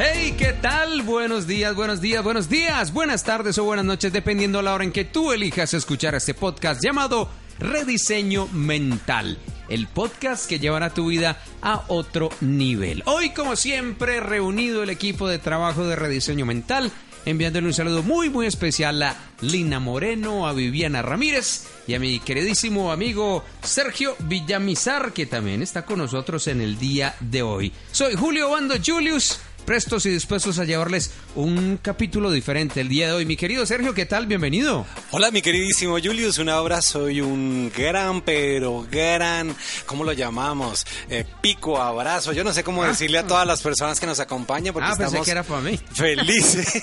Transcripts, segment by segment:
Hey, ¿qué tal? Buenos días, buenos días, buenos días, buenas tardes o buenas noches, dependiendo la hora en que tú elijas escuchar este podcast llamado Rediseño Mental, el podcast que llevará tu vida a otro nivel. Hoy, como siempre, reunido el equipo de trabajo de Rediseño Mental, enviándole un saludo muy, muy especial a Lina Moreno, a Viviana Ramírez y a mi queridísimo amigo Sergio Villamizar, que también está con nosotros en el día de hoy. Soy Julio Bando Julius prestos y dispuestos a llevarles un capítulo diferente el día de hoy. Mi querido Sergio, ¿qué tal? Bienvenido. Hola, mi queridísimo Julius, un abrazo y un gran, pero gran, ¿cómo lo llamamos? Eh, pico abrazo. Yo no sé cómo decirle a todas las personas que nos acompañan porque ah, estamos pensé que era para mí. felices,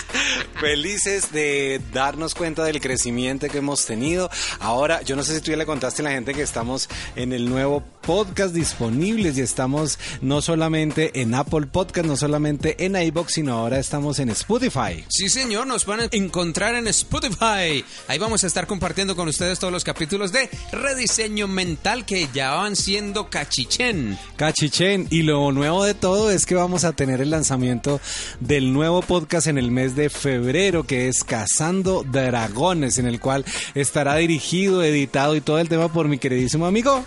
felices de darnos cuenta del crecimiento que hemos tenido. Ahora, yo no sé si tú ya le contaste a la gente que estamos en el nuevo podcast disponibles y estamos no solamente en Apple Podcast, no solamente en iBox, sino ahora estamos en Spotify. Sí, señor, nos van a encontrar en Spotify. Ahí vamos a estar compartiendo con ustedes todos los capítulos de rediseño mental que ya van siendo cachichen. Cachichen. Y lo nuevo de todo es que vamos a tener el lanzamiento del nuevo podcast en el mes de febrero, que es Cazando Dragones, en el cual estará dirigido, editado y todo el tema por mi queridísimo amigo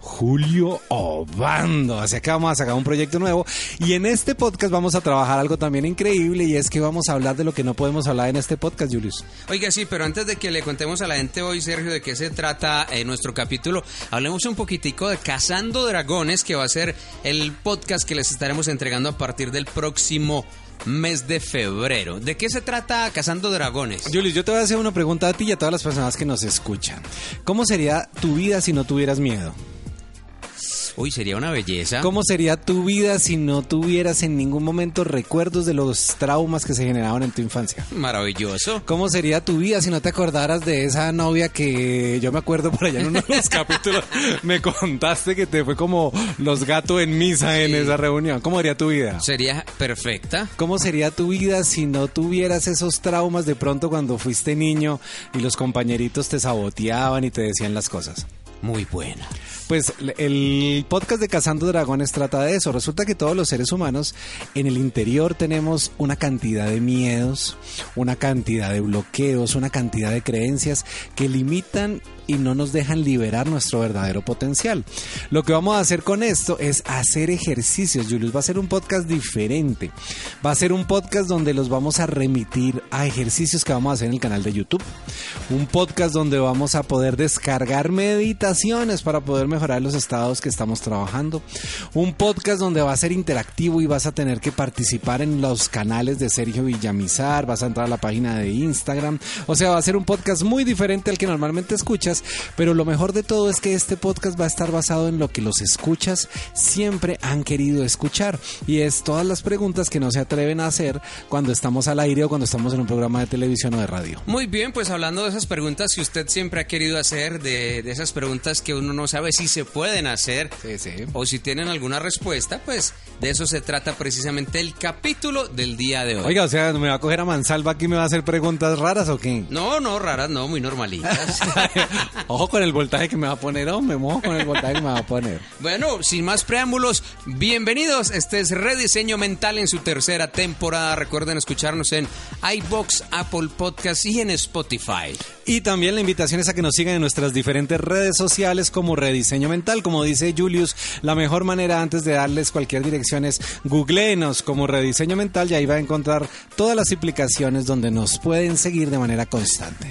Julio Obando. Así que vamos a sacar un proyecto nuevo. Y en este podcast vamos a trabajar algo también increíble y es que vamos a hablar de lo que no podemos hablar en este podcast, Julius. Oiga, sí, pero antes de que le contemos a la gente hoy, Sergio, de qué se trata en nuestro capítulo, hablemos un poquitico de Cazando Dragones, que va a ser el podcast que les estaremos entregando a partir del próximo mes de febrero. ¿De qué se trata Cazando Dragones? Julius, yo te voy a hacer una pregunta a ti y a todas las personas que nos escuchan. ¿Cómo sería tu vida si no tuvieras miedo? Uy, sería una belleza. ¿Cómo sería tu vida si no tuvieras en ningún momento recuerdos de los traumas que se generaban en tu infancia? Maravilloso. ¿Cómo sería tu vida si no te acordaras de esa novia que yo me acuerdo por allá en uno de los capítulos me contaste que te fue como los gatos en misa en esa reunión? ¿Cómo sería tu vida? Sería perfecta. ¿Cómo sería tu vida si no tuvieras esos traumas de pronto cuando fuiste niño y los compañeritos te saboteaban y te decían las cosas? Muy buena. Pues el podcast de Cazando Dragones trata de eso. Resulta que todos los seres humanos en el interior tenemos una cantidad de miedos, una cantidad de bloqueos, una cantidad de creencias que limitan y no nos dejan liberar nuestro verdadero potencial. Lo que vamos a hacer con esto es hacer ejercicios. Julius va a ser un podcast diferente. Va a ser un podcast donde los vamos a remitir a ejercicios que vamos a hacer en el canal de YouTube. Un podcast donde vamos a poder descargar meditaciones para poder mejorar los estados que estamos trabajando. Un podcast donde va a ser interactivo y vas a tener que participar en los canales de Sergio Villamizar, vas a entrar a la página de Instagram. O sea, va a ser un podcast muy diferente al que normalmente escuchas pero lo mejor de todo es que este podcast va a estar basado en lo que los escuchas siempre han querido escuchar y es todas las preguntas que no se atreven a hacer cuando estamos al aire o cuando estamos en un programa de televisión o de radio. Muy bien, pues hablando de esas preguntas que usted siempre ha querido hacer, de, de esas preguntas que uno no sabe si se pueden hacer sí, sí. o si tienen alguna respuesta, pues de eso se trata precisamente el capítulo del día de hoy. Oiga, o sea, ¿me va a coger a mansalva aquí y me va a hacer preguntas raras o qué? No, no, raras, no, muy normalitas. Ojo con el voltaje que me va a poner, me mojo con el voltaje que me va a poner. Bueno, sin más preámbulos, bienvenidos. Este es Rediseño Mental en su tercera temporada. Recuerden escucharnos en iBox, Apple Podcast y en Spotify. Y también la invitación es a que nos sigan en nuestras diferentes redes sociales como Rediseño Mental. Como dice Julius, la mejor manera antes de darles cualquier dirección es googleenos como Rediseño Mental y ahí va a encontrar todas las implicaciones donde nos pueden seguir de manera constante.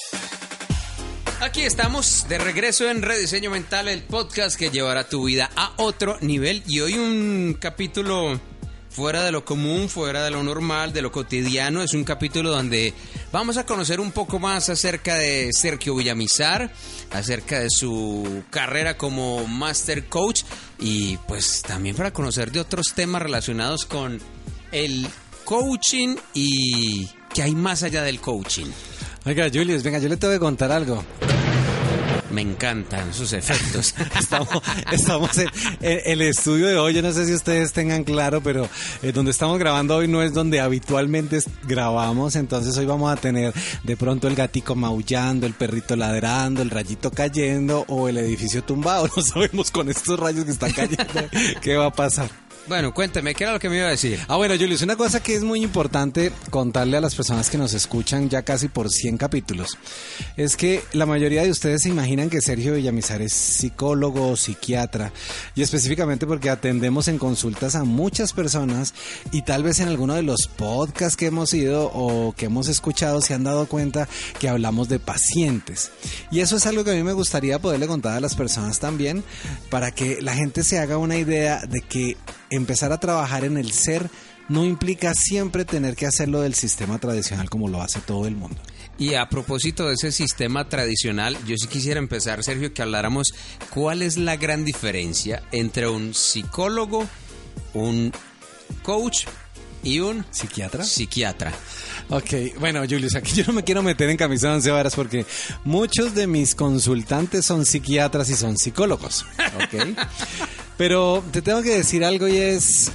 Aquí estamos de regreso en Rediseño Mental, el podcast que llevará tu vida a otro nivel. Y hoy un capítulo fuera de lo común, fuera de lo normal, de lo cotidiano. Es un capítulo donde vamos a conocer un poco más acerca de Sergio Villamizar, acerca de su carrera como Master Coach y pues también para conocer de otros temas relacionados con el coaching y qué hay más allá del coaching. Oiga, Julius, venga, yo le tengo que contar algo. Me encantan sus efectos. estamos, estamos en, el estudio de hoy, yo no sé si ustedes tengan claro, pero eh, donde estamos grabando hoy no es donde habitualmente grabamos, entonces hoy vamos a tener de pronto el gatico maullando, el perrito ladrando, el rayito cayendo o el edificio tumbado. No sabemos con estos rayos que están cayendo qué va a pasar. Bueno, cuénteme, ¿qué era lo que me iba a decir? Ah, bueno, Julius, una cosa que es muy importante contarle a las personas que nos escuchan ya casi por 100 capítulos es que la mayoría de ustedes se imaginan que Sergio Villamizar es psicólogo o psiquiatra y específicamente porque atendemos en consultas a muchas personas y tal vez en alguno de los podcasts que hemos ido o que hemos escuchado se han dado cuenta que hablamos de pacientes. Y eso es algo que a mí me gustaría poderle contar a las personas también para que la gente se haga una idea de que empezar a trabajar en el ser no implica siempre tener que hacerlo del sistema tradicional como lo hace todo el mundo. Y a propósito de ese sistema tradicional, yo sí quisiera empezar, Sergio, que habláramos cuál es la gran diferencia entre un psicólogo, un coach y un psiquiatra. Psiquiatra. Ok, bueno, Julius, aquí yo no me quiero meter en camisa de once varas porque muchos de mis consultantes son psiquiatras y son psicólogos. Ok. Pero te tengo que decir algo y es,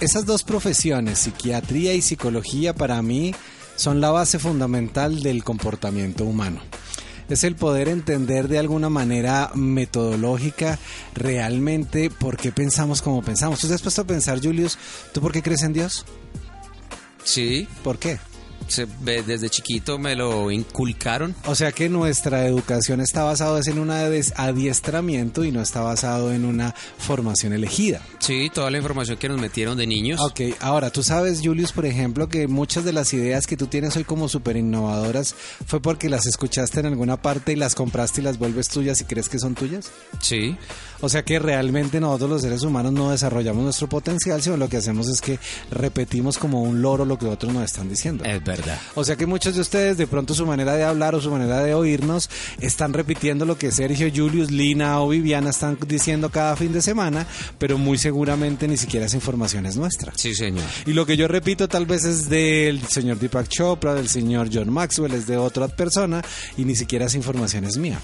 esas dos profesiones, psiquiatría y psicología, para mí son la base fundamental del comportamiento humano. Es el poder entender de alguna manera metodológica realmente por qué pensamos como pensamos. ¿Tú te has puesto a pensar, Julius, ¿tú por qué crees en Dios? Sí. ¿Por qué? Desde chiquito me lo inculcaron. O sea que nuestra educación está basada en un adiestramiento y no está basado en una formación elegida. Sí, toda la información que nos metieron de niños. Ok, ahora tú sabes, Julius, por ejemplo, que muchas de las ideas que tú tienes hoy como súper innovadoras fue porque las escuchaste en alguna parte y las compraste y las vuelves tuyas y crees que son tuyas. Sí. O sea que realmente nosotros los seres humanos no desarrollamos nuestro potencial, sino lo que hacemos es que repetimos como un loro lo que otros nos están diciendo. Es verdad. O sea que muchos de ustedes, de pronto su manera de hablar o su manera de oírnos, están repitiendo lo que Sergio, Julius, Lina o Viviana están diciendo cada fin de semana, pero muy seguramente ni siquiera esa información es nuestra. Sí, señor. Y lo que yo repito tal vez es del señor Deepak Chopra, del señor John Maxwell, es de otra persona y ni siquiera esa información es mía.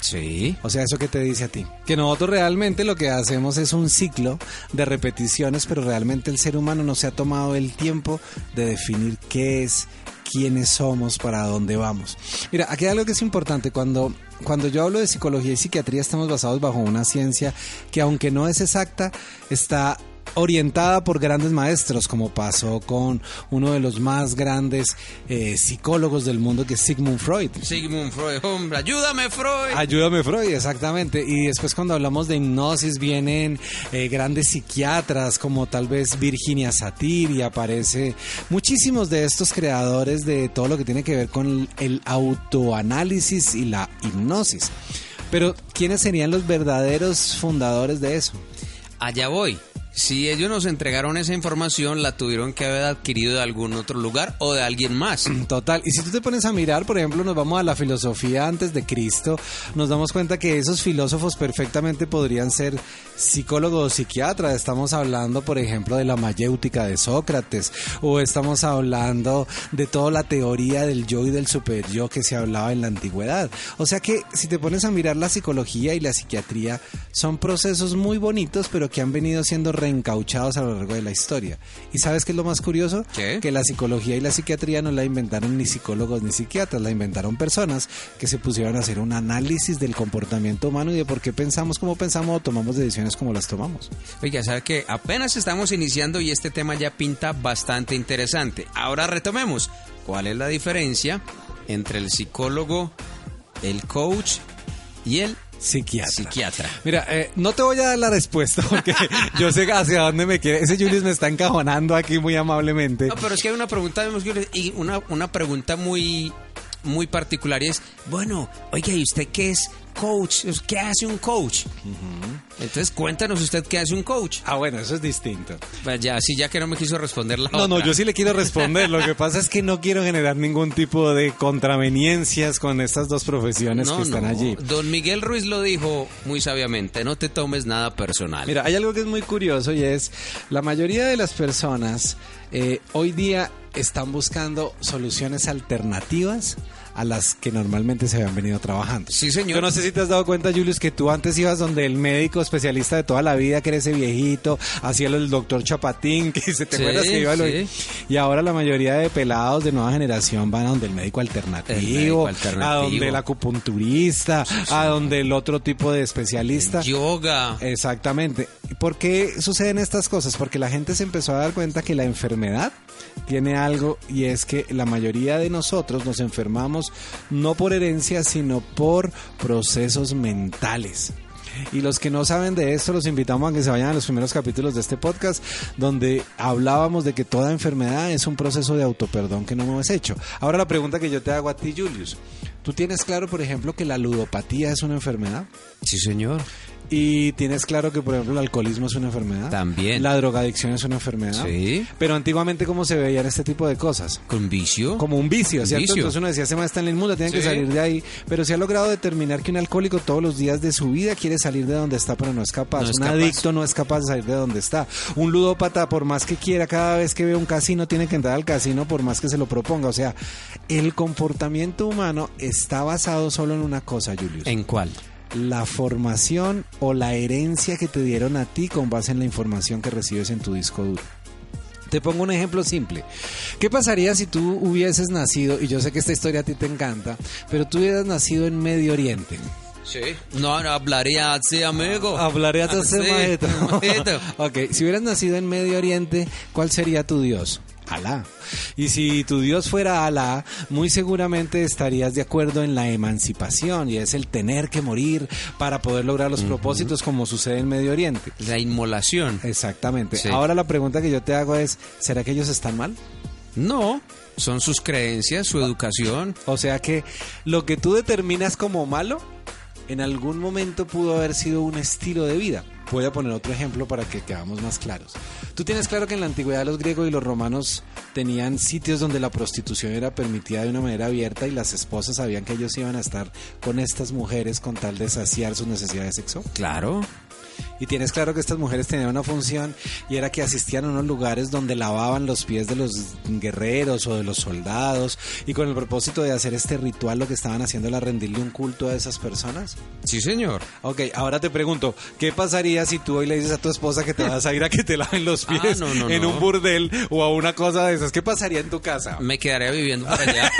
Sí. O sea, ¿eso qué te dice a ti? Que nosotros realmente lo que hacemos es un ciclo de repeticiones, pero realmente el ser humano no se ha tomado el tiempo de definir qué es, quiénes somos, para dónde vamos. Mira, aquí hay algo que es importante. Cuando, cuando yo hablo de psicología y psiquiatría, estamos basados bajo una ciencia que, aunque no es exacta, está orientada por grandes maestros, como pasó con uno de los más grandes eh, psicólogos del mundo, que es Sigmund Freud. Sigmund Freud, hombre, ayúdame Freud. Ayúdame Freud, exactamente. Y después cuando hablamos de hipnosis vienen eh, grandes psiquiatras como tal vez Virginia Satir y aparece muchísimos de estos creadores de todo lo que tiene que ver con el autoanálisis y la hipnosis. Pero ¿quiénes serían los verdaderos fundadores de eso? Allá voy. Si ellos nos entregaron esa información, la tuvieron que haber adquirido de algún otro lugar o de alguien más. Total. Y si tú te pones a mirar, por ejemplo, nos vamos a la filosofía antes de Cristo, nos damos cuenta que esos filósofos perfectamente podrían ser psicólogos o psiquiatras. Estamos hablando, por ejemplo, de la mayéutica de Sócrates o estamos hablando de toda la teoría del yo y del super yo que se hablaba en la antigüedad. O sea que si te pones a mirar la psicología y la psiquiatría son procesos muy bonitos, pero que han venido siendo reencauchados a lo largo de la historia. ¿Y sabes qué es lo más curioso? ¿Qué? Que la psicología y la psiquiatría no la inventaron ni psicólogos ni psiquiatras, la inventaron personas que se pusieron a hacer un análisis del comportamiento humano y de por qué pensamos como pensamos o tomamos decisiones como las tomamos. Oiga, sabe que apenas estamos iniciando y este tema ya pinta bastante interesante. Ahora retomemos. ¿Cuál es la diferencia entre el psicólogo, el coach y el Psiquiatra. psiquiatra? Mira, eh, no te voy a dar la respuesta porque yo sé hacia dónde me quiere. Ese Julius me está encajonando aquí muy amablemente. No, pero es que hay una pregunta y una, una pregunta muy muy particular y es, bueno, oiga, ¿y usted qué es coach? ¿Qué hace un coach? Entonces cuéntanos usted qué hace un coach. Ah, bueno, eso es distinto. Pues ya, sí, ya que no me quiso responder la No, no, otra. yo sí le quiero responder. Lo que pasa es que no quiero generar ningún tipo de contraveniencias con estas dos profesiones No, que están no. allí. Don Miguel Ruiz lo dijo muy sabiamente, no te tomes nada personal. Mira, hay algo que es muy curioso y es la mayoría de las personas eh, hoy día están buscando soluciones alternativas a las que normalmente se habían venido trabajando. Sí, señor. Yo no sé si te has dado cuenta, Julius, que tú antes ibas donde el médico especialista de toda la vida, que era ese viejito, hacía lo del doctor Chapatín, que se te Sí, acuerdas que iba a lo- sí. Y ahora la mayoría de pelados de nueva generación van a donde el médico alternativo, El médico a alternativo. donde el acupunturista, a donde el otro tipo de especialista. Yoga. Exactamente. ¿Por qué suceden estas cosas? Porque la gente se empezó a dar cuenta que la enfermedad tiene algo y es que la mayoría de nosotros nos enfermamos no por herencia, sino por procesos mentales. Y los que no saben de esto, los invitamos a que se vayan a los primeros capítulos de este podcast, donde hablábamos de que toda enfermedad es un proceso de autoperdón que no hemos hecho. Ahora la pregunta que yo te hago a ti, Julius. ¿Tú tienes claro, por ejemplo, que la ludopatía es una enfermedad? Sí, señor. Y tienes claro que, por ejemplo, el alcoholismo es una enfermedad. También. La drogadicción es una enfermedad. Sí. Pero antiguamente, ¿cómo se veían este tipo de cosas? ¿Con vicio? Como un vicio, ¿cierto? vicio. Entonces uno decía, se está en la inmunda, tiene que salir de ahí. Pero se ha logrado determinar que un alcohólico todos los días de su vida quiere salir de donde está, pero no es capaz. No es un capaz. adicto no es capaz de salir de donde está. Un ludópata, por más que quiera, cada vez que ve un casino, tiene que entrar al casino por más que se lo proponga. O sea, el comportamiento humano está basado solo en una cosa, Julius ¿En cuál? La formación o la herencia que te dieron a ti con base en la información que recibes en tu disco duro. Te pongo un ejemplo simple. ¿Qué pasaría si tú hubieses nacido, y yo sé que esta historia a ti te encanta, pero tú hubieras nacido en Medio Oriente? Sí. No, no hablaría así, amigo. Hablaría Así, maestro. maestro. ok, si hubieras nacido en Medio Oriente, ¿cuál sería tu Dios? Alá. Y si tu Dios fuera Alá, muy seguramente estarías de acuerdo en la emancipación y es el tener que morir para poder lograr los propósitos como sucede en Medio Oriente. La inmolación. Exactamente. Sí. Ahora la pregunta que yo te hago es, ¿será que ellos están mal? No, son sus creencias, su educación. O sea que lo que tú determinas como malo, en algún momento pudo haber sido un estilo de vida. Voy a poner otro ejemplo para que quedamos más claros. Tú tienes claro que en la antigüedad los griegos y los romanos tenían sitios donde la prostitución era permitida de una manera abierta y las esposas sabían que ellos iban a estar con estas mujeres con tal de saciar sus necesidades sexuales. Claro. Y tienes claro que estas mujeres tenían una función y era que asistían a unos lugares donde lavaban los pies de los guerreros o de los soldados y con el propósito de hacer este ritual lo que estaban haciendo era rendirle un culto a esas personas. Sí, señor. Ok, ahora te pregunto, ¿qué pasaría si tú hoy le dices a tu esposa que te vas a ir a que te laven los Ah, pies no, no, en no. un burdel o a una cosa de esas? ¿Qué pasaría en tu casa? Me quedaré viviendo por allá.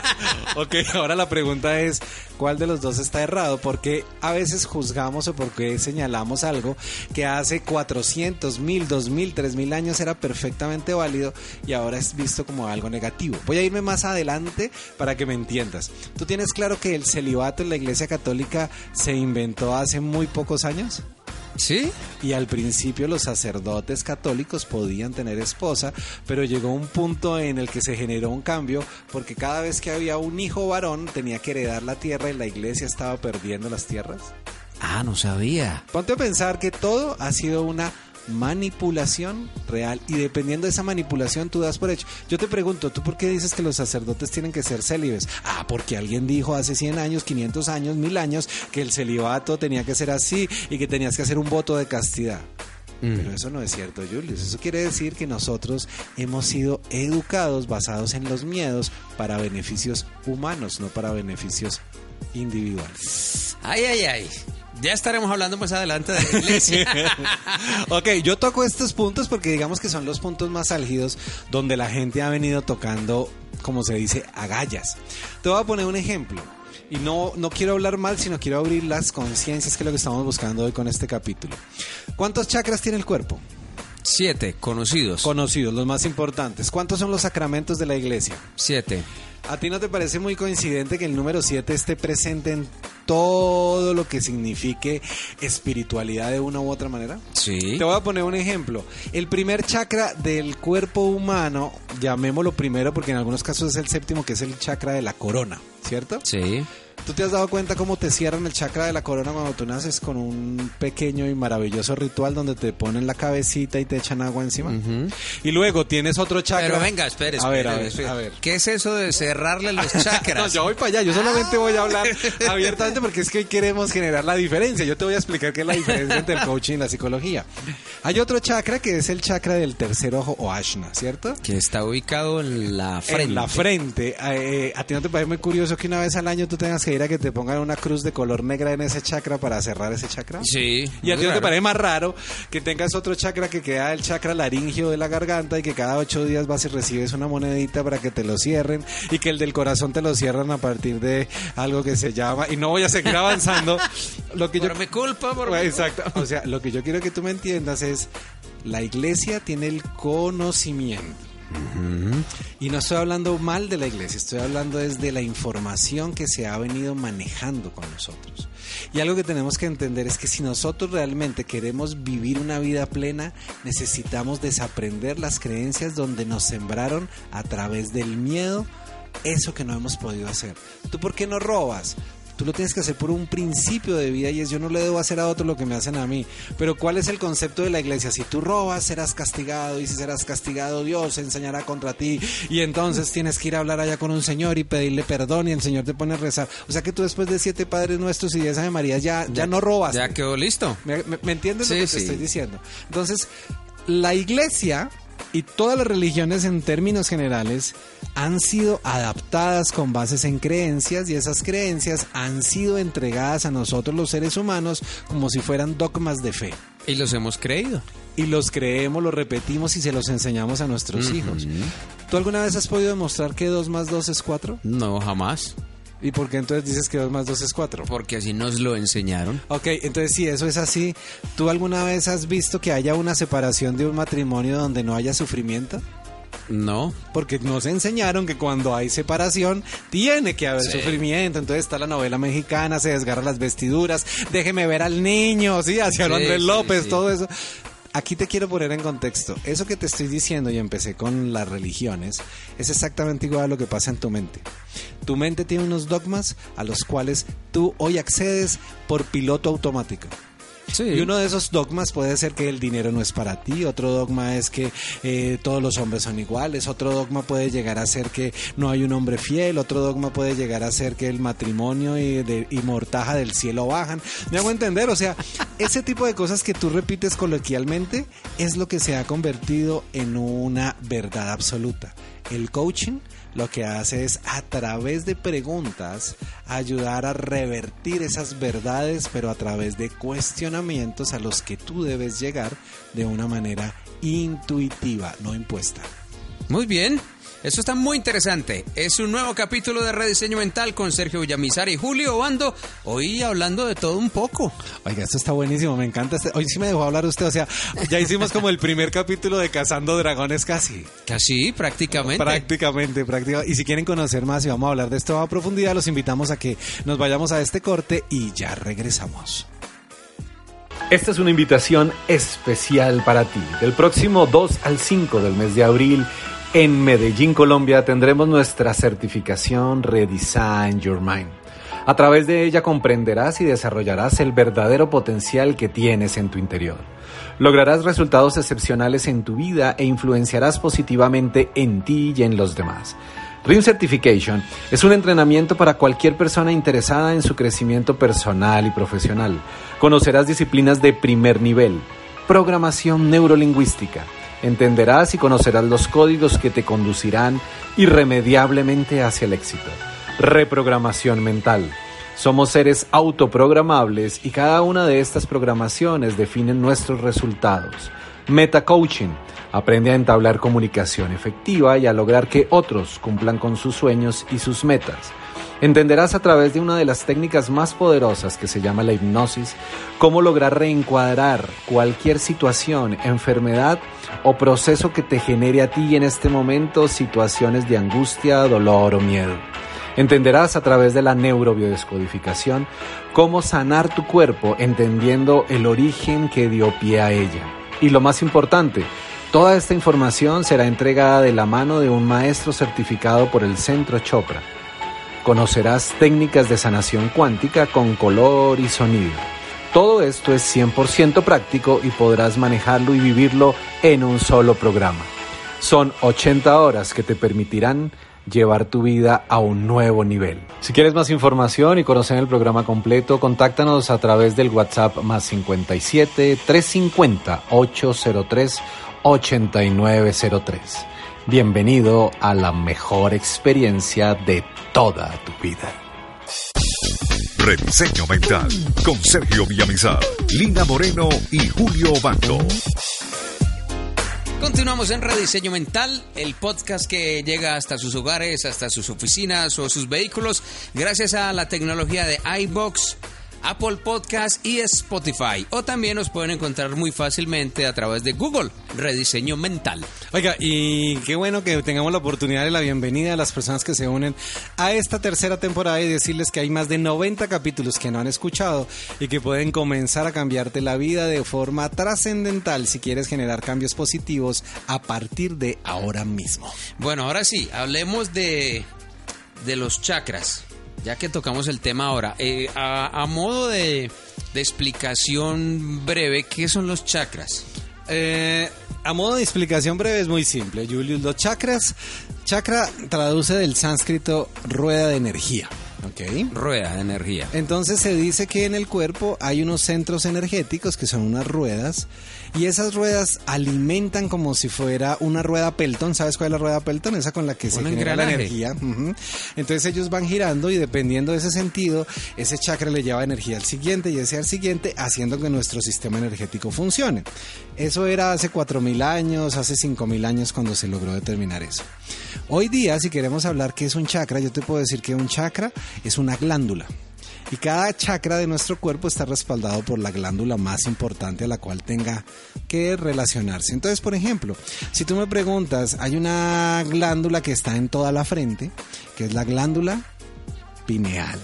ok, ahora la pregunta es, ¿cuál de los dos está errado? Porque a veces juzgamos o porque señalamos algo que hace 400, 1000, 2000, 3000 años era perfectamente válido y ahora es visto como algo negativo. Voy a irme más adelante para que me entiendas. ¿Tú tienes claro que el celibato en la Iglesia Católica se inventó hace muy pocos años? ¿Sí? Y al principio los sacerdotes católicos podían tener esposa, pero llegó un punto en el que se generó un cambio porque cada vez que había un hijo varón tenía que heredar la tierra y la iglesia estaba perdiendo las tierras. Ah, no sabía. Ponte a pensar que todo ha sido una manipulación real y dependiendo de esa manipulación tú das por hecho. Yo te pregunto, ¿tú por qué dices que los sacerdotes tienen que ser célibes? Ah, porque alguien dijo hace 100 años, 500 años, 1000 años que el celibato tenía que ser así y que tenías que hacer un voto de castidad. Pero eso no es cierto, Julius. Eso quiere decir que nosotros hemos sido educados basados en los miedos para beneficios humanos, no para beneficios individuales. Ay, ay, ay. Ya estaremos hablando más adelante de la iglesia. ok, yo toco estos puntos porque digamos que son los puntos más álgidos donde la gente ha venido tocando, como se dice, agallas. Te voy a poner un ejemplo. Y no, no quiero hablar mal, sino quiero abrir las conciencias, que es lo que estamos buscando hoy con este capítulo. ¿Cuántos chakras tiene el cuerpo? Siete, conocidos. Conocidos, los más importantes. ¿Cuántos son los sacramentos de la iglesia? Siete. ¿A ti no te parece muy coincidente que el número 7 esté presente en todo lo que signifique espiritualidad de una u otra manera? Sí. Te voy a poner un ejemplo. El primer chakra del cuerpo humano, llamémoslo primero porque en algunos casos es el séptimo, que es el chakra de la corona, ¿cierto? Sí. ¿Tú te has dado cuenta cómo te cierran el chakra de la corona cuando tú naces con un pequeño y maravilloso ritual donde te ponen la cabecita y te echan agua encima? Y luego tienes otro chakra. Pero venga, espere, A ver, a espere, ver, espere. a ver. ¿Qué es eso de cerrarle los No, chakras? yo voy para allá, yo solamente voy a hablar abiertamente porque es que hoy queremos generar la diferencia. Yo te voy a explicar qué es la diferencia entre el coaching y la psicología. Hay otro chakra que es el chakra del tercer ojo o ashna, ¿cierto? que está ubicado en la frente. En la frente. Eh, ¿A ti no te parece muy curioso que una vez al año tú tengas que ir a que te pongan una cruz de color negra en ese chakra para cerrar ese chakra? Sí. ¿Y a ti te parece más raro que tengas otro chakra que queda el chakra laringio de la garganta y que cada ocho días vas y recibes una monedita para que te lo cierren y que el del corazón te lo cierran a partir de algo que se llama y no voy a seguir avanzando lo que yo mi culpa, por mi exacto o sea lo que yo quiero que tú me entiendas es la iglesia tiene el conocimiento y no estoy hablando mal de la iglesia, estoy hablando desde la información que se ha venido manejando con nosotros. Y algo que tenemos que entender es que si nosotros realmente queremos vivir una vida plena, necesitamos desaprender las creencias donde nos sembraron a través del miedo eso que no hemos podido hacer. ¿Tú por qué no robas? Tú lo tienes que hacer por un principio de vida y es yo no le debo hacer a otro lo que me hacen a mí. Pero ¿cuál es el concepto de la iglesia? Si tú robas serás castigado y si serás castigado Dios enseñará contra ti y entonces tienes que ir a hablar allá con un señor y pedirle perdón y el señor te pone a rezar. O sea que tú después de siete Padres Nuestros y diez Ave María ya, ya no robas. Ya quedó listo. ¿Me, me- me entiendes lo que te sí. estoy diciendo? Entonces, la iglesia y todas las religiones en términos generales han sido adaptadas con bases en creencias y esas creencias han sido entregadas a nosotros los seres humanos como si fueran dogmas de fe. Y los hemos creído. Y los creemos, los repetimos y se los enseñamos a nuestros hijos. ¿Tú alguna vez has podido demostrar que 2 más 2 es 4? No, jamás. ¿Y por qué entonces dices que 2 más 2 es 4? Porque así nos lo enseñaron. Ok, entonces si eso es así, ¿tú alguna vez has visto que haya una separación de un matrimonio donde no haya sufrimiento? No. Porque nos enseñaron que cuando hay separación tiene que haber Sí. sufrimiento. Entonces está la novela mexicana, se desgarra las vestiduras, déjeme ver al niño, sí, hacia Sí, Andrés sí, López, todo eso. Aquí te quiero poner en contexto. Eso que te estoy diciendo y empecé con las religiones es exactamente igual a lo que pasa en tu mente. Tu mente tiene unos dogmas a los cuales tú hoy accedes por piloto automático. Sí. Y uno de esos dogmas puede ser que el dinero no es para ti, otro dogma es que eh, todos los hombres son iguales, otro dogma puede llegar a ser que no hay un hombre fiel, otro dogma puede llegar a ser que el matrimonio y, de, y mortaja del cielo bajan. Me hago entender, o sea, ese tipo de cosas que tú repites coloquialmente es lo que se ha convertido en una verdad absoluta. El coaching lo que hace es a través de preguntas ayudar a revertir esas verdades, pero a través de cuestionamientos a los que tú debes llegar de una manera intuitiva, no impuesta. Muy bien. Eso está muy interesante. Es un nuevo capítulo de Rediseño Mental con Sergio Villamizar y Julio Bando. Hoy hablando de todo un poco. Oiga, esto está buenísimo, me encanta. Este... Hoy sí me dejó hablar usted, o sea, ya hicimos como el primer capítulo de Cazando Dragones casi. Casi, prácticamente. Prácticamente, prácticamente. Y si quieren conocer más y vamos a hablar de esto a profundidad, los invitamos a que nos vayamos a este corte y ya regresamos. Esta es una invitación especial para ti. Del próximo 2 al 5 del mes de abril, en Medellín, Colombia, tendremos nuestra certificación Redesign Your Mind. A través de ella comprenderás y desarrollarás el verdadero potencial que tienes en tu interior. Lograrás resultados excepcionales en tu vida e influenciarás positivamente en ti y en los demás. Dream Certification es un entrenamiento para cualquier persona interesada en su crecimiento personal y profesional. Conocerás disciplinas de primer nivel, programación neurolingüística, entenderás y conocerás los códigos que te conducirán irremediablemente hacia el éxito. Reprogramación mental. Somos seres autoprogramables y cada una de estas programaciones definen nuestros resultados. Metacoaching. Aprende a entablar comunicación efectiva y a lograr que otros cumplan con sus sueños y sus metas. Entenderás a través de una de las técnicas más poderosas que se llama la hipnosis cómo lograr reencuadrar cualquier situación, enfermedad o proceso que te genere a ti en este momento situaciones de angustia, dolor o miedo. Entenderás a través de la neurobiodescodificación cómo sanar tu cuerpo entendiendo el origen que dio pie a ella. Y lo más importante, toda esta información será entregada de la mano de un maestro certificado por el Centro Chopra. Conocerás técnicas de sanación cuántica con color y sonido. Todo esto es 100% práctico y podrás manejarlo y vivirlo en un solo programa. Son 80 horas que te permitirán llevar tu vida a un nuevo nivel. Si quieres más información y conocer el programa completo, contáctanos a través del WhatsApp más 57 350 803 8903. Bienvenido a la mejor experiencia de toda tu vida. Rediseño Mental con Sergio Villamizar, Lina Moreno y Julio Bando. Continuamos en Rediseño Mental, el podcast que llega hasta sus hogares, hasta sus oficinas o sus vehículos, gracias a la tecnología de iBox. Apple Podcast y Spotify. O también nos pueden encontrar muy fácilmente a través de Google, Rediseño Mental. Oiga, y qué bueno que tengamos la oportunidad de la bienvenida a las personas que se unen a esta tercera temporada y decirles que hay más de 90 capítulos que no han escuchado y que pueden comenzar a cambiarte la vida de forma trascendental si quieres generar cambios positivos a partir de ahora mismo. Bueno, ahora sí, hablemos de, de los chakras ya que tocamos el tema ahora, eh, a, modo de, de, explicación breve, ¿qué son los chakras? Eh, a modo de explicación breve es muy simple, Julius. Los chakras, chakra traduce del sánscrito rueda de energía. Okay. Rueda de energía. Entonces se dice que en el cuerpo hay unos centros energéticos que son unas ruedas y esas ruedas alimentan como si fuera una rueda Pelton. ¿Sabes cuál es la rueda Pelton? Esa con la que se Un genera engranaje. la energía. Uh -huh. Entonces ellos van girando y dependiendo de ese sentido, ese chakra le lleva energía al siguiente y ese al siguiente, haciendo que nuestro sistema energético funcione. Eso era hace 4.000 años, hace 5.000 años cuando se logró determinar eso. Hoy día, si queremos hablar qué es un chakra, yo te puedo decir que un chakra es una glándula. Y cada chakra de nuestro cuerpo está respaldado por la glándula más importante a la cual tenga que relacionarse. Entonces, por ejemplo, si tú me preguntas, hay una glándula que está en toda la frente, que es la glándula pineal.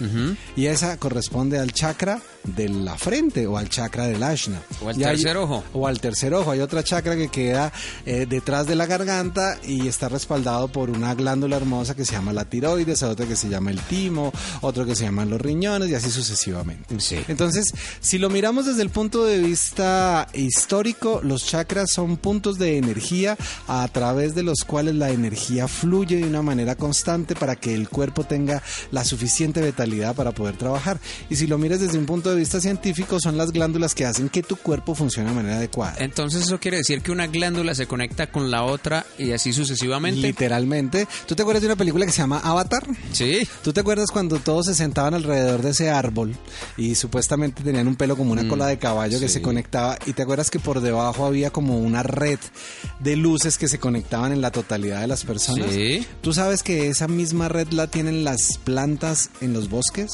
Y esa corresponde al chakra de la frente o al chakra del ashna. O al Y hay- tercer ojo. O al tercer ojo. Hay otra chakra que queda eh, detrás de la garganta y está respaldado por una glándula hermosa que se llama la tiroides, otra que se llama el timo, otro que se llaman los riñones y así sucesivamente. Sí. Entonces, si lo miramos desde el punto de vista histórico, los chakras son puntos de energía a través de los cuales la energía fluye de una manera constante para que el cuerpo tenga la suficiente vitalidad para poder trabajar. Y si lo miras desde un punto de vista científico, son las glándulas que hacen que tu cuerpo funcione de manera adecuada. Entonces eso quiere decir que una glándula se conecta con la otra y así sucesivamente. Literalmente. ¿Tú te acuerdas de una película que se llama Avatar? Sí. ¿Tú te acuerdas cuando todos se sentaban alrededor de ese árbol y supuestamente tenían un pelo como una cola de caballo que se conectaba y te acuerdas que por debajo había como una red de luces que se conectaban en la totalidad de las personas? Sí. ¿Tú sabes que esa misma red la tienen las plantas en los bosques?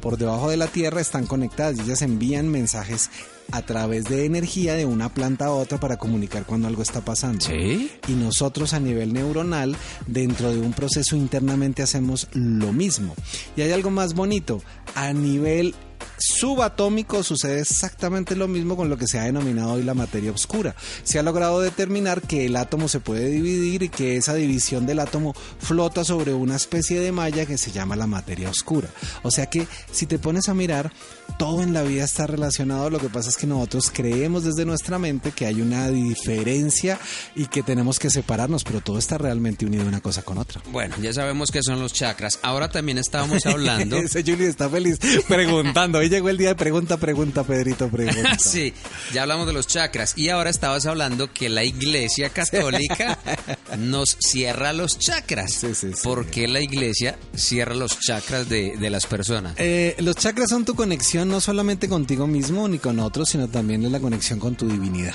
Por debajo de la tierra están conectadas y ellas envían mensajes a través de energía de una planta a otra para comunicar cuando algo está pasando Sí. y nosotros a nivel neuronal dentro de un proceso internamente hacemos lo mismo. Y hay algo más bonito, a nivel subatómico sucede exactamente lo mismo con lo que se ha denominado hoy la materia oscura. Se ha logrado determinar que el átomo se puede dividir y que esa división del átomo flota sobre una especie de malla que se llama la materia oscura. O sea que si te pones a mirar, todo en la vida está relacionado, lo que pasa es que nosotros creemos desde nuestra mente que hay una diferencia y que tenemos que separarnos, pero todo está realmente unido una cosa con otra. Bueno, ya sabemos qué son los chakras. Ahora también estábamos hablando. Ese Juli está feliz preguntando. Hoy llegó el día de pregunta, pregunta, Pedrito, pregunta. Sí, ya hablamos de los chakras y ahora estabas hablando que la Iglesia Católica nos cierra los chakras. Sí, sí, sí. ¿Por qué la Iglesia cierra los chakras de, de las personas? Eh, los chakras son tu conexión no solamente contigo mismo ni con otros, sino también es la conexión con tu divinidad.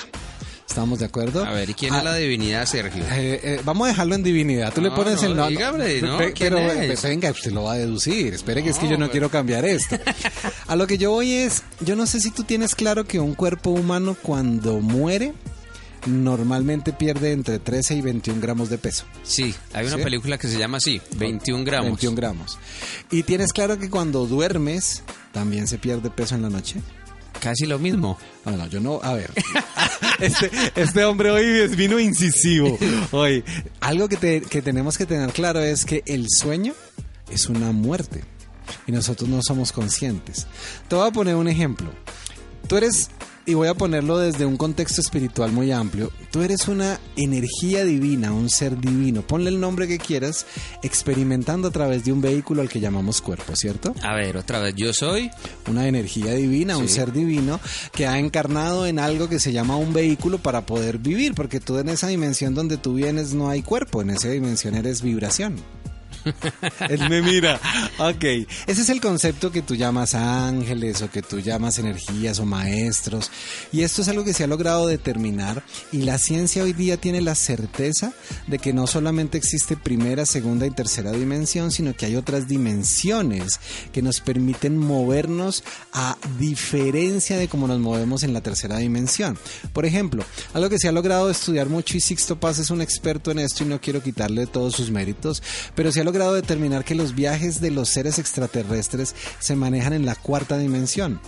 ¿Estamos de acuerdo? A ver, ¿y quién Ah, es la divinidad, Sergio? Eh, eh, vamos a dejarlo en divinidad. Tú le pones no, el nombre. dígame, ¿no? Pe- ¿Quién Pero es? eh, venga, usted lo va a deducir. Espere que es que yo no pues. quiero cambiar esto. A lo que yo voy es, yo no sé si tú tienes claro que un cuerpo humano cuando muere normalmente pierde entre 13 y 21 gramos de peso. Sí, hay una ¿Sí? película que se llama así, 21 gramos. 21 gramos. Y tienes claro que cuando duermes también se pierde peso en la noche. Casi lo mismo. No, no, yo no, a ver. Este, este hombre hoy es vino incisivo. Hoy, algo que, te- que tenemos que tener claro es que el sueño es una muerte y nosotros no somos conscientes. Te voy a poner un ejemplo. Tú eres, y voy a ponerlo desde un contexto espiritual muy amplio, tú eres una energía divina, un ser divino, ponle el nombre que quieras, experimentando a través de un vehículo al que llamamos cuerpo, ¿cierto? A ver, otra vez, yo soy. una energía divina, un ser divino que ha encarnado en algo que se llama un vehículo para poder vivir, porque tú en esa dimensión donde tú vienes no hay cuerpo, en esa dimensión eres vibración. Él me mira. Ok. Ese es el concepto que tú llamas ángeles o que tú llamas energías o maestros. Y esto es algo que se ha logrado determinar y la ciencia hoy día tiene la certeza de que no solamente existe primera, segunda y tercera dimensión, sino que hay otras dimensiones que nos permiten movernos a diferencia de cómo nos movemos en la tercera dimensión. Por ejemplo, algo que se ha logrado estudiar mucho y Sixto Paz es un experto en esto y no quiero quitarle todos sus méritos, pero se ha logrado determinar que los viajes de los seres extraterrestres se manejan en la cuarta dimensión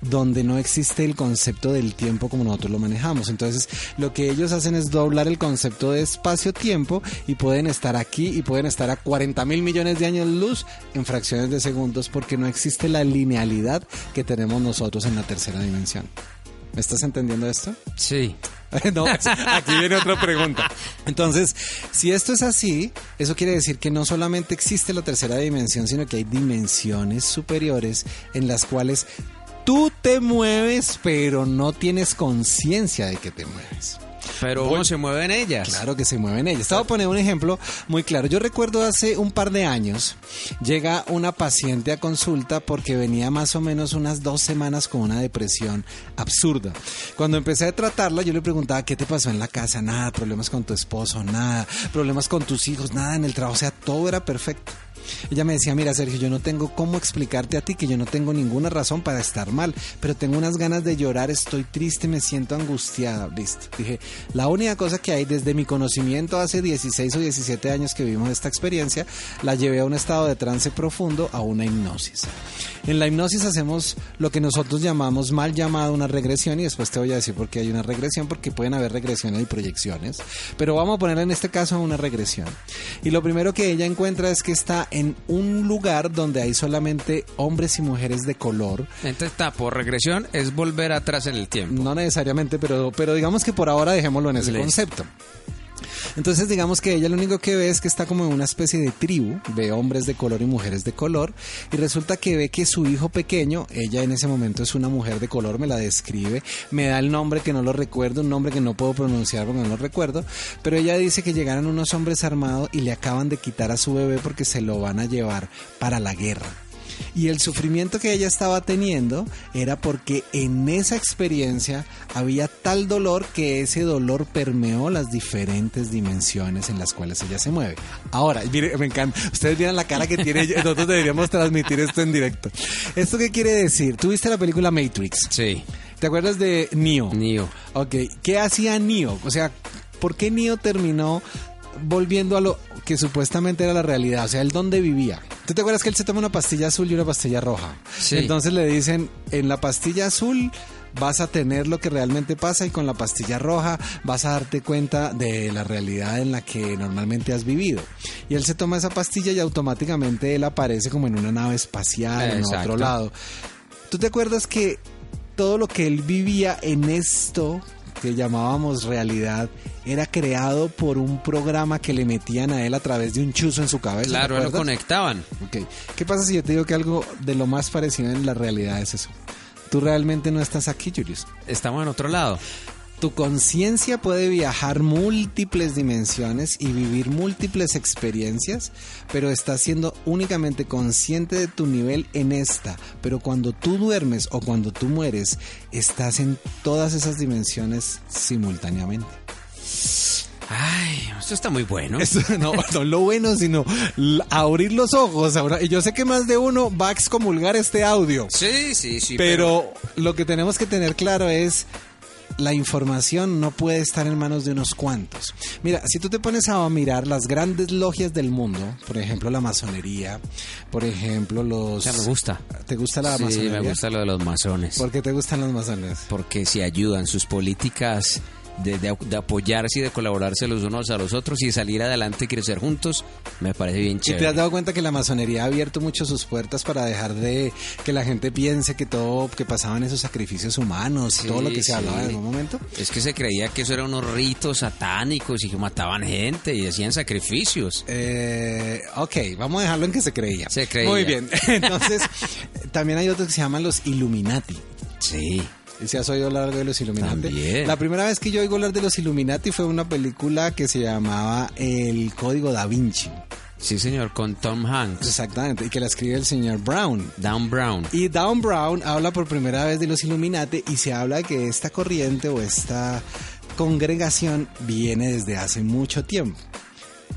donde no existe el concepto del tiempo como nosotros lo manejamos. Entonces, lo que ellos hacen es doblar el concepto de espacio-tiempo y pueden estar aquí y pueden estar a 40 mil millones de años luz en fracciones de segundos porque no existe la linealidad que tenemos nosotros en la tercera dimensión. ¿Me estás entendiendo esto? Sí. No, aquí viene otra pregunta. Entonces, si esto es así, eso quiere decir que no solamente existe la tercera dimensión, sino que hay dimensiones superiores en las cuales tú te mueves, pero no tienes conciencia de que te mueves. Pero uno se mueve en ellas. Claro que se mueven ellas. Te voy a poner un ejemplo muy claro. Yo recuerdo hace un par de años, llega una paciente a consulta porque venía más o menos unas dos semanas con una depresión absurda. Cuando empecé a tratarla, yo le preguntaba, ¿qué te pasó en la casa? Nada, problemas con tu esposo, nada, problemas con tus hijos, nada en el trabajo, o sea, todo era perfecto. Ella me decía, mira Sergio, yo no tengo cómo explicarte a ti que yo no tengo ninguna razón para estar mal, pero tengo unas ganas de llorar, estoy triste, me siento angustiada. Listo. Dije, la única cosa que hay desde mi conocimiento hace 16 o 17 años que vivimos esta experiencia, la llevé a un estado de trance profundo, a una hipnosis. En la hipnosis hacemos lo que nosotros llamamos mal llamado una regresión y después te voy a decir por qué hay una regresión, porque pueden haber regresiones y proyecciones, pero vamos a poner en este caso una regresión. Y lo primero que ella encuentra es que está en un lugar donde hay solamente hombres y mujeres de color. Entonces está por regresión es volver atrás en el tiempo. No necesariamente, pero, pero digamos que por ahora dejémoslo en ese concepto. Entonces digamos que ella lo único que ve es que está como en una especie de tribu de hombres de color y mujeres de color y resulta que ve que su hijo pequeño, ella en ese momento es una mujer de color, me la describe, me da el nombre que no lo recuerdo, un nombre que no puedo pronunciar porque no lo recuerdo, pero ella dice que llegaron unos hombres armados y le acaban de quitar a su bebé porque se lo van a llevar para la guerra. Y el sufrimiento que ella estaba teniendo era porque en esa experiencia había tal dolor que ese dolor permeó las diferentes dimensiones en las cuales ella se mueve. Ahora, mire, me encanta. Ustedes vieran la cara que tiene ella. Nosotros deberíamos transmitir esto en directo. ¿Esto qué quiere decir? ¿Tú viste la película Matrix? Sí, ¿Te acuerdas de Neo? Neo. Ok, ¿qué hacía Neo? O sea, ¿por qué Neo terminó volviendo a lo que supuestamente era la realidad? O sea, ¿él dónde vivía? ¿Tú te acuerdas que él se toma una pastilla azul y una pastilla roja? Sí. Entonces le dicen, en la pastilla azul vas a tener lo que realmente pasa y con la pastilla roja vas a darte cuenta de la realidad en la que normalmente has vivido. Y él se toma esa pastilla y automáticamente él aparece como en una nave espacial, en otro lado. ¿Tú te acuerdas que todo lo que él vivía en esto que llamábamos realidad era creado por un programa que le metían a él a través de un chuzo en su cabeza? claro, ¿te lo conectaban. Ok. ¿Qué pasa si yo te digo que algo de lo más parecido en la realidad es eso? Tú realmente no estás aquí, Julius. Estamos en otro lado. Tu conciencia puede viajar múltiples dimensiones y vivir múltiples experiencias, pero estás siendo únicamente consciente de tu nivel en esta. Pero cuando tú duermes o cuando tú mueres, estás en todas esas dimensiones simultáneamente. Ay, esto está muy bueno. No, no lo bueno, sino abrir los ojos. Ahora, y yo sé que más de uno va a excomulgar este audio. Sí, sí, sí. pero lo que tenemos que tener claro es la información no puede estar en manos de unos cuantos. Mira, si tú te pones a mirar las grandes logias del mundo, por ejemplo la masonería, por ejemplo los... me gusta. ¿Te gusta la sí, masonería? me gusta lo de los masones. ¿Por qué te gustan los masones? Porque si ayudan sus políticas de, de- de apoyarse y de colaborarse los unos a los otros y salir adelante y crecer juntos, me parece bien ¿Y te has chévere. dado cuenta que la masonería ha abierto mucho sus puertas para dejar de que la gente piense que todo, que pasaban esos sacrificios humanos, Sí, todo lo que se sí. hablaba en algún momento? Es que se creía que eso eran unos ritos satánicos y que mataban gente y hacían sacrificios. Eh, ok, vamos a dejarlo en que se creía. Se creía. Muy bien. Entonces, también hay otros que se llaman los Illuminati. Sí. ¿Y si has oído hablar de los Illuminati? También. La primera vez que yo oigo hablar de los Illuminati fue una película que se llamaba El Código Da Vinci. Sí, señor, con Tom Hanks. Exactamente, y que la escribe el señor Brown. Dan Brown. Y Down Brown habla por primera vez de los Illuminati y se habla de que esta corriente o esta congregación viene desde hace mucho tiempo.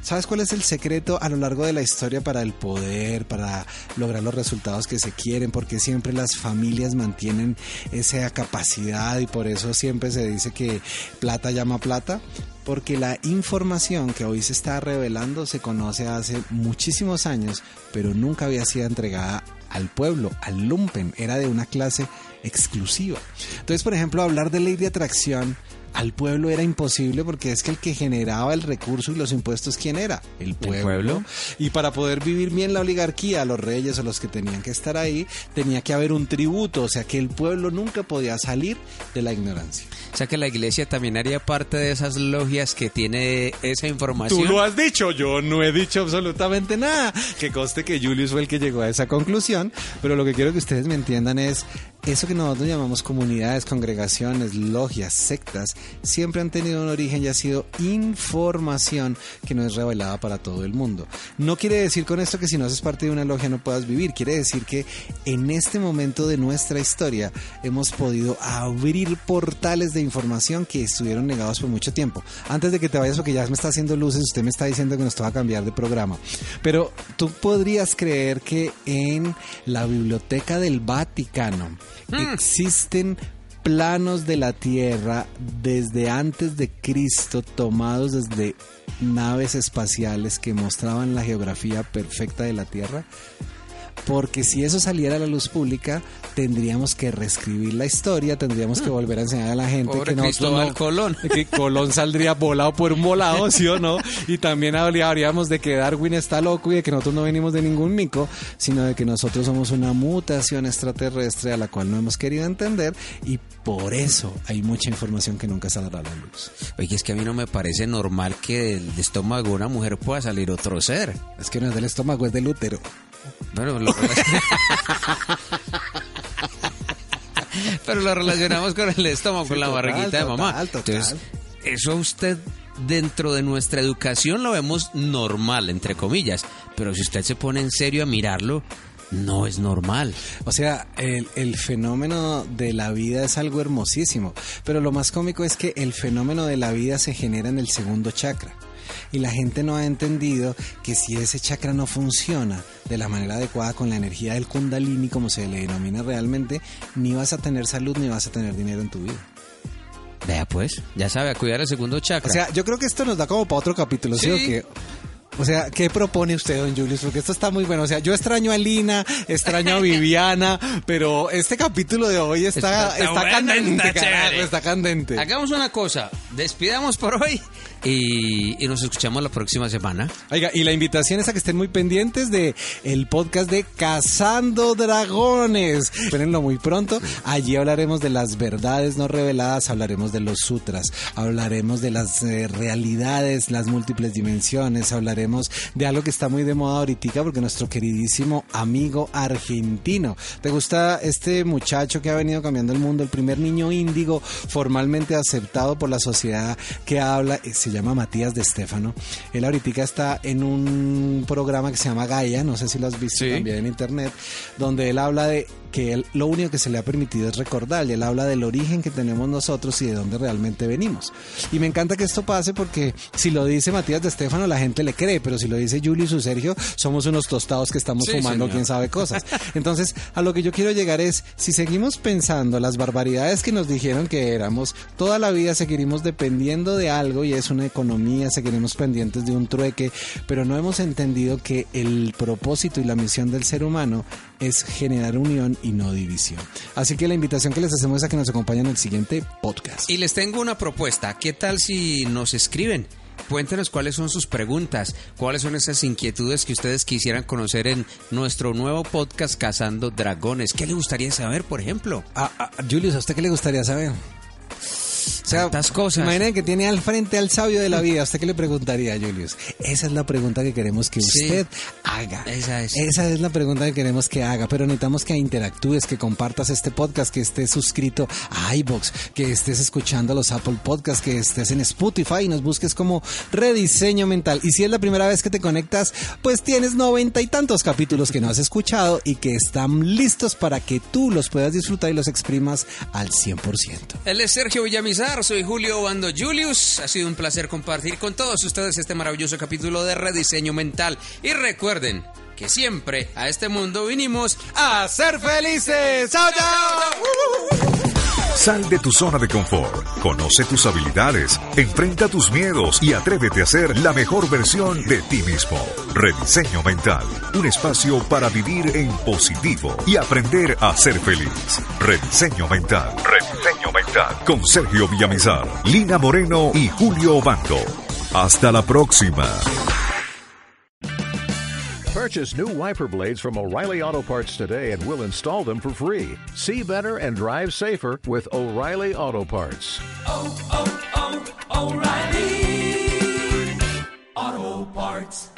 ¿Sabes cuál es el secreto a lo largo de la historia para el poder, para lograr los resultados que se quieren? Porque siempre las familias mantienen esa capacidad y por eso siempre se dice que plata llama plata. Porque la información que hoy se está revelando se conoce hace muchísimos años, pero nunca había sido entregada al pueblo, al lumpen, era de una clase exclusiva. Entonces, por ejemplo, hablar de ley de atracción al pueblo era imposible porque es que el que generaba el recurso y los impuestos, ¿quién era? El pueblo. pueblo. Y para poder vivir bien la oligarquía, los reyes o los que tenían que estar ahí, tenía que haber un tributo, o sea que el pueblo nunca podía salir de la ignorancia. O sea que la iglesia también haría parte de esas logias que tiene esa información. Tú lo has dicho, yo no he dicho absolutamente nada. Que conste que Julius fue el que llegó a esa conclusión, pero lo que quiero que ustedes me entiendan es eso que nosotros llamamos comunidades, congregaciones, logias, sectas, siempre han tenido un origen y ha sido información que no es revelada para todo el mundo. No quiere decir con esto que si no haces parte de una logia no puedas vivir, quiere decir que en este momento de nuestra historia hemos podido abrir portales de información que estuvieron negados por mucho tiempo. Antes de que te vayas, porque ya me está haciendo luces, usted me está diciendo que nos toca cambiar de programa. Pero tú podrías creer que en la biblioteca del Vaticano, Hmm. Existen planos de la Tierra desde antes de Cristo tomados desde naves espaciales que mostraban la geografía perfecta de la Tierra. Porque si eso saliera a la luz pública, tendríamos que reescribir la historia, tendríamos que volver a enseñar a la gente. Pobre que nosotros Cristóbal no- Colón. que Colón saldría volado por un volado, ¿sí o no? Y también hablaríamos de que Darwin está loco y de que nosotros no venimos de ningún mico, sino de que nosotros somos una mutación extraterrestre a la cual no hemos querido entender y por eso hay mucha información que nunca saldrá a la luz. Oye, es que a mí no me parece normal que del estómago de una mujer pueda salir otro ser. Es que no es del estómago, es del útero. Bueno, lo Pero lo relacionamos con el estómago, con la total, barriguita de mamá. total. Entonces, eso usted dentro de nuestra educación lo vemos normal, entre comillas. Pero si usted se pone en serio a mirarlo, no es normal. O sea, el, el fenómeno de la vida es algo hermosísimo, pero lo más cómico es que el fenómeno de la vida se genera en el segundo chakra. Y la gente no ha entendido que si ese chakra no funciona de la manera adecuada con la energía del kundalini, como se le denomina realmente, ni vas a tener salud ni vas a tener dinero en tu vida. Vea pues, ya sabe, a cuidar el segundo chakra. O sea, yo creo que esto nos da como para otro capítulo, ¿sí, o Sí. qué? O sea, ¿qué propone usted, don Julius? Porque esto está muy bueno. O sea, yo extraño a Lina, extraño a Viviana, pero este capítulo de hoy está, Está- está está, bueno, candente, está carajo, chévere. está candente. Hagamos una cosa, despidamos por hoy y, y nos escuchamos la próxima semana. Oiga, y la invitación es a que estén muy pendientes de el podcast de Cazando Dragones. Espérenlo muy pronto. Allí hablaremos de las verdades no reveladas, hablaremos de los sutras, hablaremos de las eh, realidades, las múltiples dimensiones, hablaremos de algo que está muy de moda ahorita porque nuestro queridísimo amigo argentino. ¿Te gusta este muchacho que ha venido cambiando el mundo, el primer niño índigo formalmente aceptado por la sociedad que habla, eh, se llama Matías de Stefano. Él ahorita está en un programa que se llama Gaia, no sé si lo has visto Sí. también en internet, donde él habla de que él, lo único que se le ha permitido es recordar, y él habla del origen que tenemos nosotros y de dónde realmente venimos. Y me encanta que esto pase porque si lo dice Matías de Stefano, la gente le cree, pero si lo dice Julius o Sergio, somos unos tostados que estamos Sí, fumando señor. quién sabe cosas. Entonces, a lo que yo quiero llegar es, si seguimos pensando las barbaridades que nos dijeron que éramos, toda la vida seguiremos dependiendo de algo y es una economía, seguiremos pendientes de un trueque, pero no hemos entendido que el propósito y la misión del ser humano es generar unión y no división. Así que la invitación que les hacemos es a que nos acompañen en el siguiente podcast. Y les tengo una propuesta. ¿Qué tal si nos escriben? Cuéntenos cuáles son sus preguntas, cuáles son esas inquietudes que ustedes quisieran conocer en nuestro nuevo podcast Cazando Dragones. ¿Qué le gustaría saber, por ejemplo? Ah, ah, Julius, ¿a usted qué le gustaría saber? O sea, Tantas cosas. Imaginen que tiene al frente al sabio de la vida. ¿A usted qué le preguntaría, Julius? Esa es la pregunta que queremos que Sí. usted haga. Esa es. Esa es la pregunta que queremos que haga. Pero necesitamos que interactúes, que compartas este podcast, que estés suscrito a iBox, que estés escuchando los Apple Podcasts, que estés en Spotify y nos busques como Rediseño Mental. Y si es la primera vez que te conectas, pues tienes noventa y tantos capítulos que no has escuchado y que están listos para que tú los puedas disfrutar y los exprimas al 100%. Él es Sergio Villamizar, soy Julio Bando Julius. Ha sido un placer compartir con todos ustedes este maravilloso capítulo de Rediseño Mental. Y recuerden que siempre a este mundo vinimos a ser felices. ¡Chao, chao! Sal de tu zona de confort, conoce tus habilidades, enfrenta tus miedos y atrévete a ser la mejor versión de ti mismo. Rediseño Mental, un espacio para vivir en positivo y aprender a ser feliz. Rediseño Mental, Rediseño Con Sergio Villamizar, Lina Moreno y Julio Bando. Hasta la próxima. Purchase new wiper blades from O'Reilly Auto Parts today and we'll install them for free. See better and drive safer with O'Reilly Auto Parts. oh, oh, O'Reilly Auto Parts.